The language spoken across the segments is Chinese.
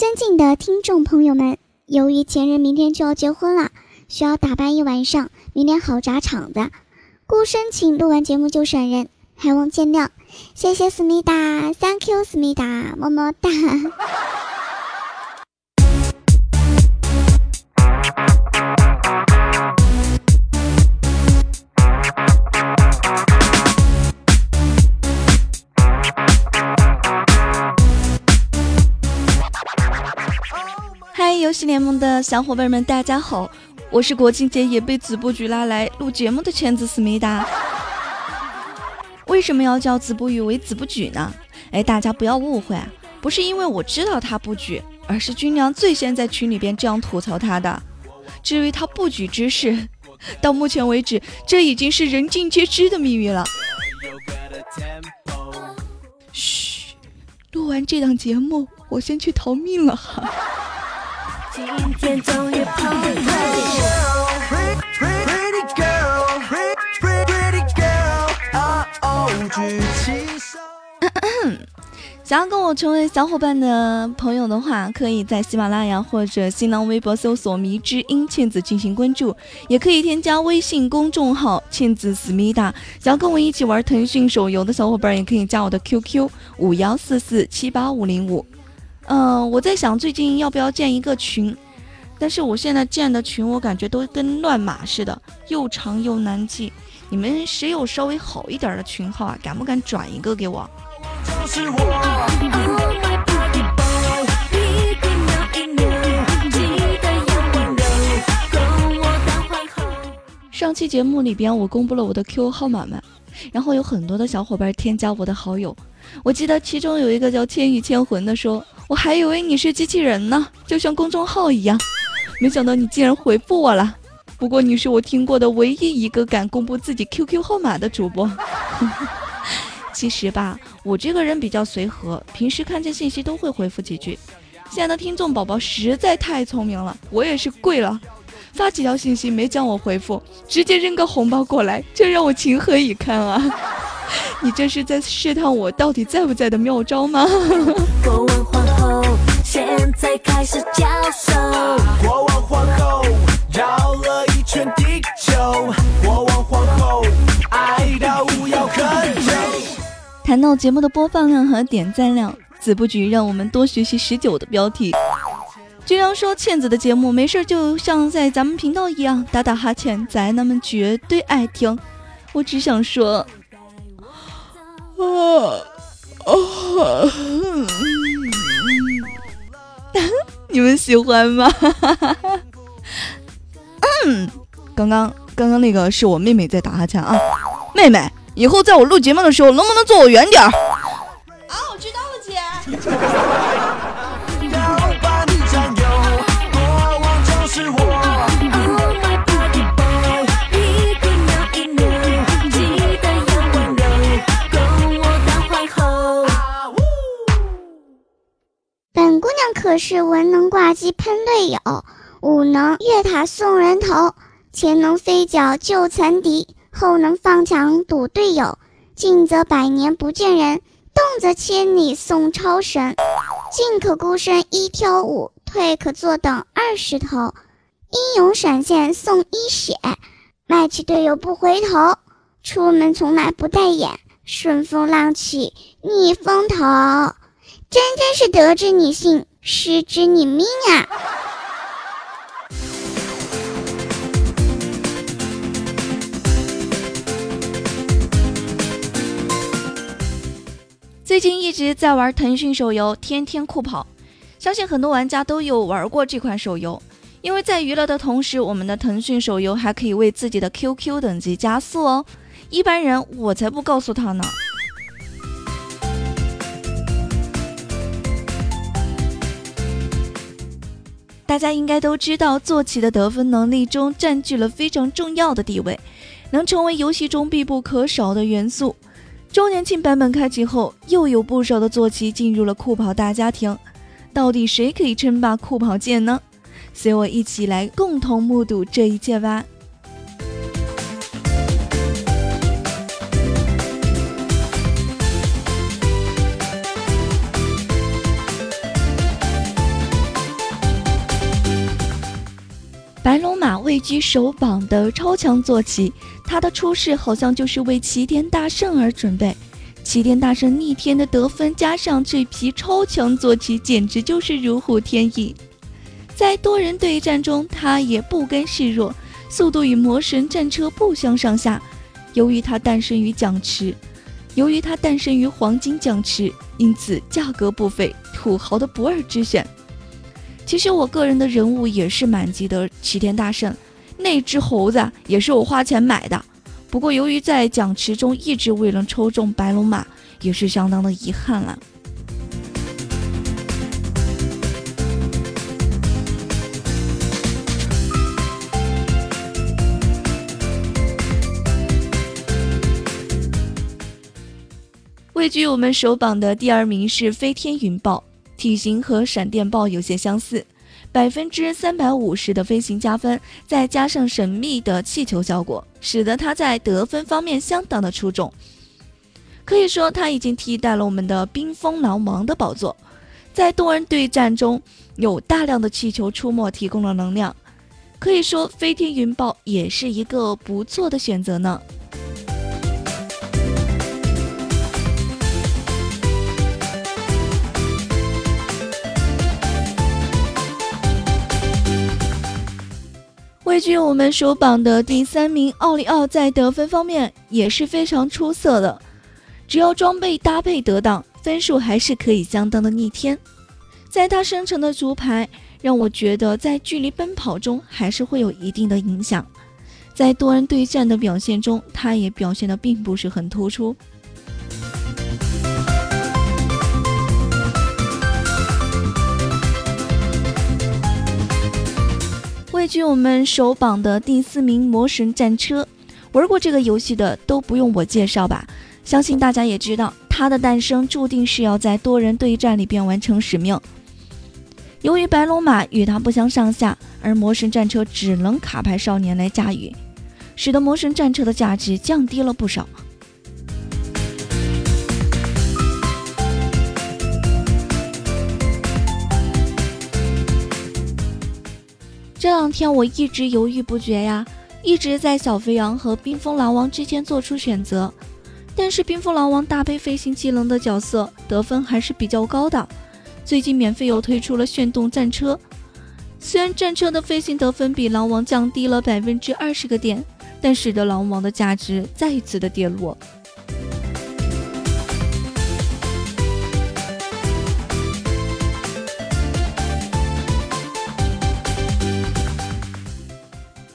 尊敬的听众朋友们，由于前任明天就要结婚了，需要打扮一晚上，明天好砸场子，故申请录完节目就闪人，还望见谅。谢谢思密达，Thank you 思密达，么么哒。游戏联盟的小伙伴们，大家好！我是国庆节也被子不语拉来录节目的圈子思密达。为什么要叫子不语为子不举呢？哎，大家不要误会啊，不是因为我知道他不举，而是军娘最先在群里边这样吐槽他的。至于他不举之事，到目前为止，这已经是人尽皆知的秘密了。嘘，录完这档节目，我先去逃命了哈。今天终于碰想要跟我成为小伙伴的朋友的话，可以在喜马拉雅或者新浪微博搜索“迷之音倩子”进行关注，也可以添加微信公众号“倩子思密达”。想要跟我一起玩腾讯手游的小伙伴，也可以加我的 QQ 五幺四四七八五零五。嗯，我在想最近要不要建一个群，但是我现在建的群，我感觉都跟乱码似的，又长又难记。你们谁有稍微好一点的群号啊？敢不敢转一个给我？上期节目里边，我公布了我的 QQ 号码嘛，然后有很多的小伙伴添加我的好友。我记得其中有一个叫千与千魂的说：“我还以为你是机器人呢，就像公众号一样，没想到你竟然回复我了。不过你是我听过的唯一一个敢公布自己 QQ 号码的主播。”其实吧，我这个人比较随和，平时看见信息都会回复几句。现在的听众宝宝实在太聪明了，我也是跪了，发几条信息没叫我回复，直接扔个红包过来，这让我情何以堪啊！你这是在试探我到底在不在的妙招吗？现在开始交手，国王皇后绕了一圈地球，国王皇后爱到无药可救。谈到节目的播放量和点赞量，子不举让我们多学习十九的标题。居然说倩子的节目没事就像在咱们频道一样打打哈欠，宅男们绝对爱听。我只想说，啊啊，你喜欢吗？嗯，刚刚刚刚那个是我妹妹在打哈欠啊，妹妹。以后在我录节目的时候，能不能坐我远点儿？啊，我知道了，姐。可是文能挂机喷队友，武能越塔送人头，前能飞脚救残敌。后能放墙堵队友，进则百年不见人，动则千里送超神。进可孤身一挑五，退可坐等二十头。英勇闪现送一血，卖起队友不回头。出门从来不带眼，顺风浪起逆风头。真真是得之你幸，失之你命啊！最近一直在玩腾讯手游《天天酷跑》，相信很多玩家都有玩过这款手游。因为在娱乐的同时，我们的腾讯手游还可以为自己的 QQ 等级加速哦。一般人我才不告诉他呢。大家应该都知道，坐骑的得分能力中占据了非常重要的地位，能成为游戏中必不可少的元素。周年庆版本开启后，又有不少的坐骑进入了酷跑大家庭。到底谁可以称霸酷跑界呢？随我一起来共同目睹这一切吧。位居首榜的超强坐骑，他的出世好像就是为齐天大圣而准备。齐天大圣逆天的得分加上这匹超强坐骑，简直就是如虎添翼。在多人对战中，他也不甘示弱，速度与魔神战车不相上下。由于他诞生于奖池，由于他诞生于黄金奖池，因此价格不菲，土豪的不二之选。其实我个人的人物也是满级的齐天大圣，那只猴子也是我花钱买的。不过由于在奖池中一直未能抽中白龙马，也是相当的遗憾了。位居我们首榜的第二名是飞天云豹，体型和闪电豹有些相似，百分之三百五十的飞行加分，再加上神秘的气球效果，使得它在得分方面相当的出众。可以说，它已经替代了我们的冰封狼王的宝座，在多人对战中有大量的气球出没，提供了能量。可以说，飞天云豹也是一个不错的选择呢。位居我们首榜的第三名，奥利奥在得分方面也是非常出色的，只要装备搭配得当，分数还是可以相当的逆天。在他生成的竹排，让我觉得在距离奔跑中还是会有一定的影响。在多人对战的表现中，他也表现的并不是很突出。位居我们首榜的第四名，魔神战车。玩过这个游戏的都不用我介绍吧？相信大家也知道，它的诞生注定是要在多人对战里边完成使命。由于白龙马与它不相上下，而魔神战车只能卡牌少年来驾驭，使得魔神战车的价值降低了不少。这两天我一直犹豫不决呀，一直在小肥羊和冰封狼王之间做出选择。但是冰封狼王搭配飞行技能的角色得分还是比较高的。最近免费又推出了炫动战车，虽然战车的飞行得分比狼王降低了百分之二十个点，但使得狼王的价值再一次的跌落。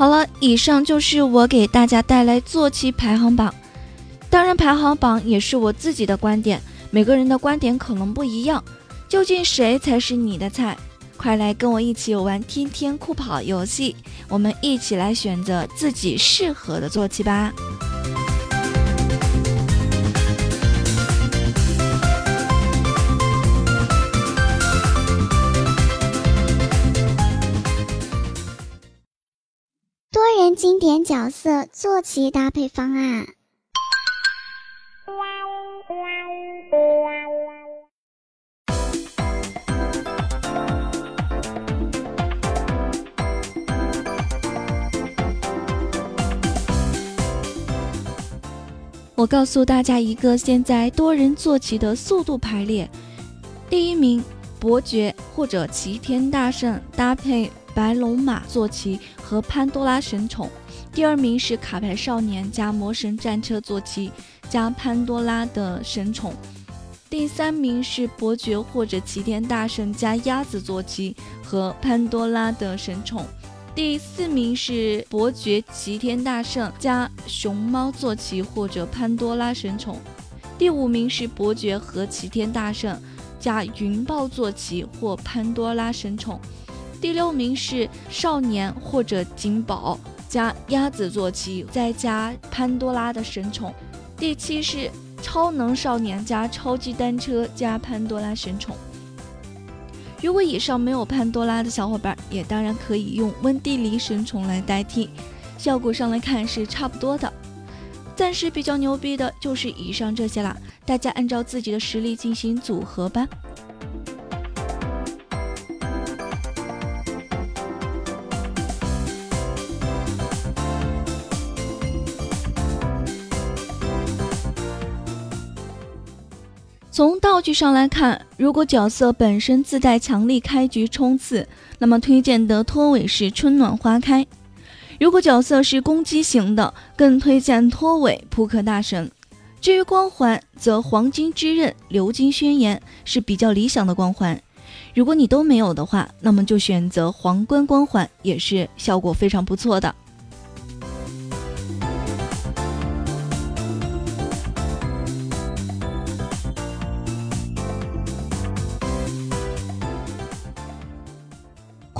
好了，以上就是我给大家带来坐骑排行榜。当然，排行榜也是我自己的观点，每个人的观点可能不一样。究竟谁才是你的菜？快来跟我一起玩天天酷跑游戏，我们一起来选择自己适合的坐骑吧。经典角色坐骑搭配方案。我告诉大家一个现在多人坐骑的速度排列：第一名伯爵或者齐天大圣搭配。白龙马坐骑和潘多拉神宠，第二名是卡牌少年加魔神战车坐骑加潘多拉的神宠，第三名是伯爵或者齐天大圣加鸭子坐骑和潘多拉的神宠，第四名是伯爵齐天大圣加熊猫坐骑或者潘多拉神宠，第五名是伯爵和齐天大圣加云豹坐骑或潘多拉神宠。第六名是少年或者锦宝加鸭子坐骑，再加潘多拉的神宠。第七是超能少年加超级单车加潘多拉神宠。如果以上没有潘多拉的小伙伴，也当然可以用温蒂尼神宠来代替，效果上来看是差不多的。暂时比较牛逼的就是以上这些啦，大家按照自己的实力进行组合吧。从道具上来看，如果角色本身自带强力开局冲刺，那么推荐的拖尾是春暖花开；如果角色是攻击型的，更推荐拖尾扑克大神。至于光环，则黄金之刃、鎏金宣言是比较理想的光环。如果你都没有的话，那么就选择皇冠光环，也是效果非常不错的。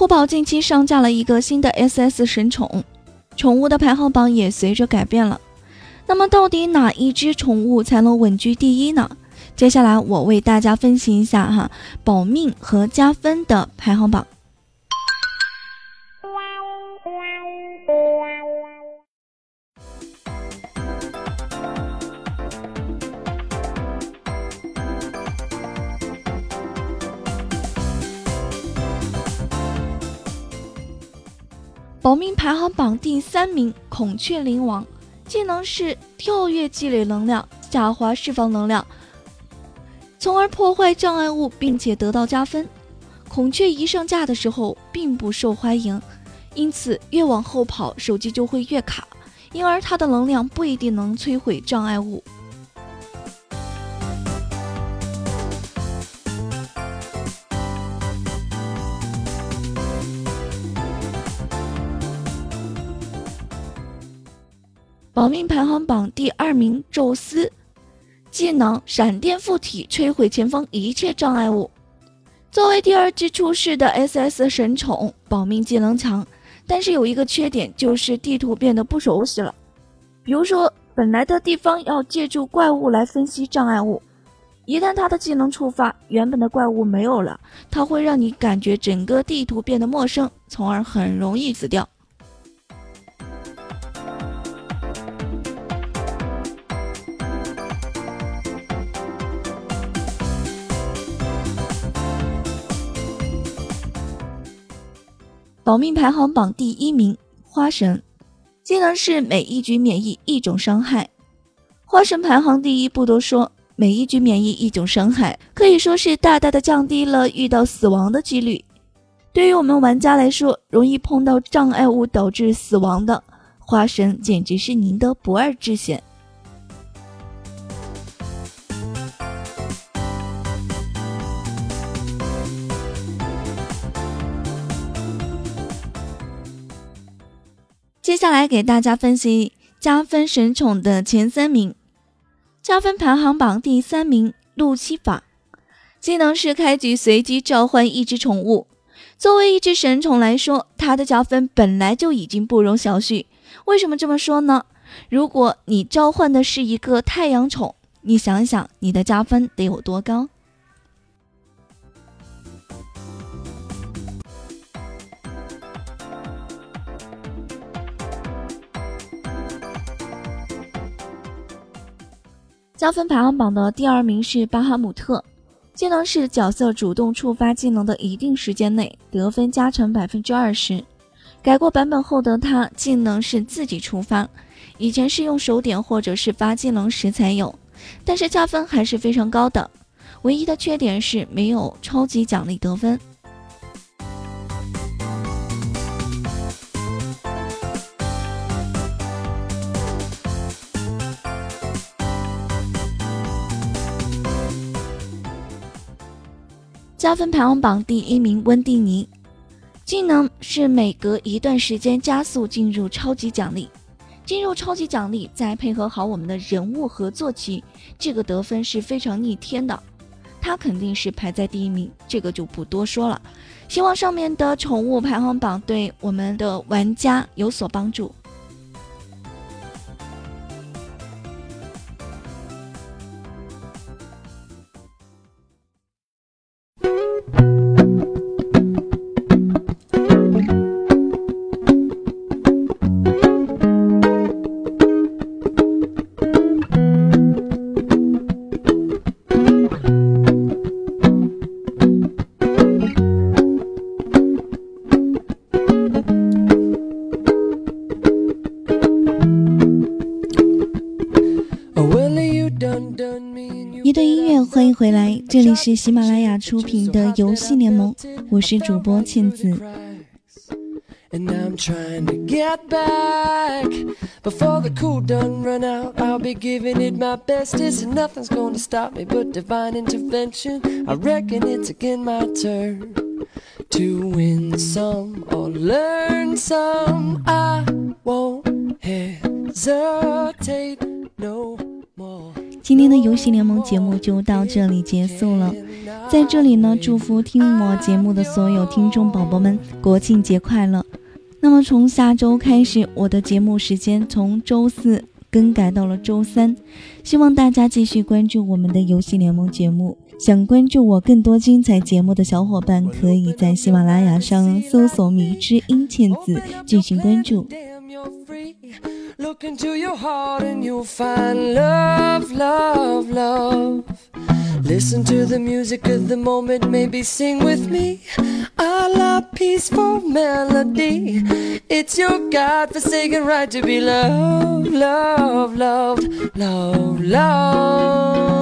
酷宝近期上架了一个新的 SS 神宠，宠物的排行榜也随着改变了。那么，到底哪一只宠物才能稳居第一呢？接下来我为大家分析一下哈，保命和加分的排行榜。保命排行榜第三名，孔雀灵王，技能是跳跃积累能量，下滑释放能量，从而破坏障碍物，并且得到加分。孔雀一上架的时候并不受欢迎，因此越往后跑手机就会越卡，因而它的能量不一定能摧毁障碍物。保命排行榜第二名，宙斯，技能闪电附体，摧毁前方一切障碍物。作为第二只出世的 SS 神宠，保命技能强，但是有一个缺点，就是地图变得不熟悉了。比如说，本来的地方要借助怪物来分析障碍物，一旦他的技能触发，原本的怪物没有了，它会让你感觉整个地图变得陌生，从而很容易死掉。保命排行榜第一名，花神，技能是每一局免疫一种伤害。花神排行第一不多说，每一局免疫一种伤害，可以说是大大的降低了遇到死亡的几率。对于我们玩家来说，容易碰到障碍物导致死亡的，花神简直是您的不二之选。接下来给大家分析加分神宠的前三名。加分排行榜第三名，路西法，技能是开局随机召唤一只宠物。作为一只神宠来说，它的加分本来就已经不容小觑。为什么这么说呢？如果你召唤的是一个太阳宠，你想想你的加分得有多高？加分排行榜的第二名是巴哈姆特，技能是角色主动触发技能的一定时间内得分加成百分之二十。改过版本后的他技能是自己触发，以前是用手点或者是发技能时才有，但是加分还是非常高的。唯一的缺点是没有超级奖励得分。加分排行榜第一名，温蒂尼，技能是每隔一段时间加速进入超级奖励，进入超级奖励再配合好我们的人物合作期，这个得分是非常逆天的，他肯定是排在第一名，这个就不多说了。希望上面的宠物排行榜对我们的玩家有所帮助。里是喜马拉雅出品的游戏联盟，我是主播倩子。And I'm trying to get back Before the cool done run out I'll be giving it my bestest And nothing's gonna stop me but divine intervention I reckon it's again my turn To win some or learn some I won't hesitate no more 今天的游戏联盟节目就到这里结束了，在这里呢，祝福听我节目的所有听众宝宝们国庆节快乐！那么从下周开始，我的节目时间从周四更改到了周三，希望大家继续关注我们的游戏联盟节目。想关注我更多精彩节目的小伙伴，可以在喜马拉雅上搜索“迷之音倩子”进行关注。Listen to the music of the moment, maybe sing with me. A la peaceful melody. It's your God forsaken right to be loved, loved, loved, loved, loved.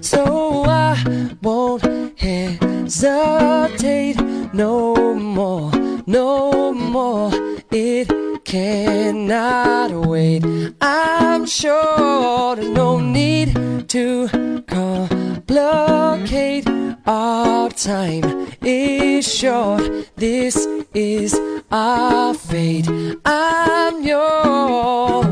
So I won't hesitate no more, no more. It cannot wait. I'm sure there's no need to complicate. Our time is short. This is our fate. I'm yours.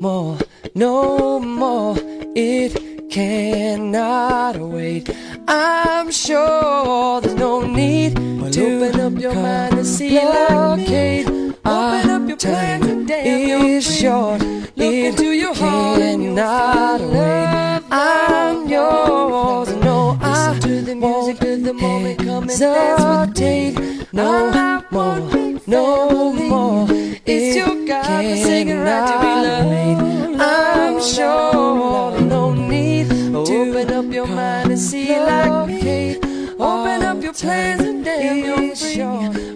more, no more. It cannot wait. I'm sure there's no need well, to open up your mind and see blockade. Like open up your plan today. It's short. Look it into your heart cannot wait. I'm yours. No, I to the music won't the moment come and dance with No more, no more. It's your God singing right to be loved. I'm sure no need to open up your mind and see like me. Open up your plans and damn you're free.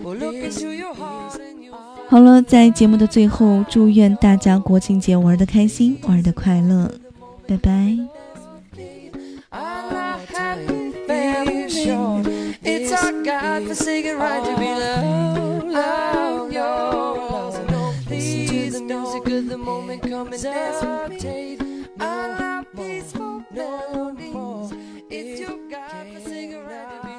Well, look into your heart and you'll 好了，在节目的最后，祝愿大家国庆节玩的开心，玩的快乐，拜拜。It's our God-forsaken right to be loved. The moment comes, dance with me. Take no, peaceful no, It's no, no, no, no,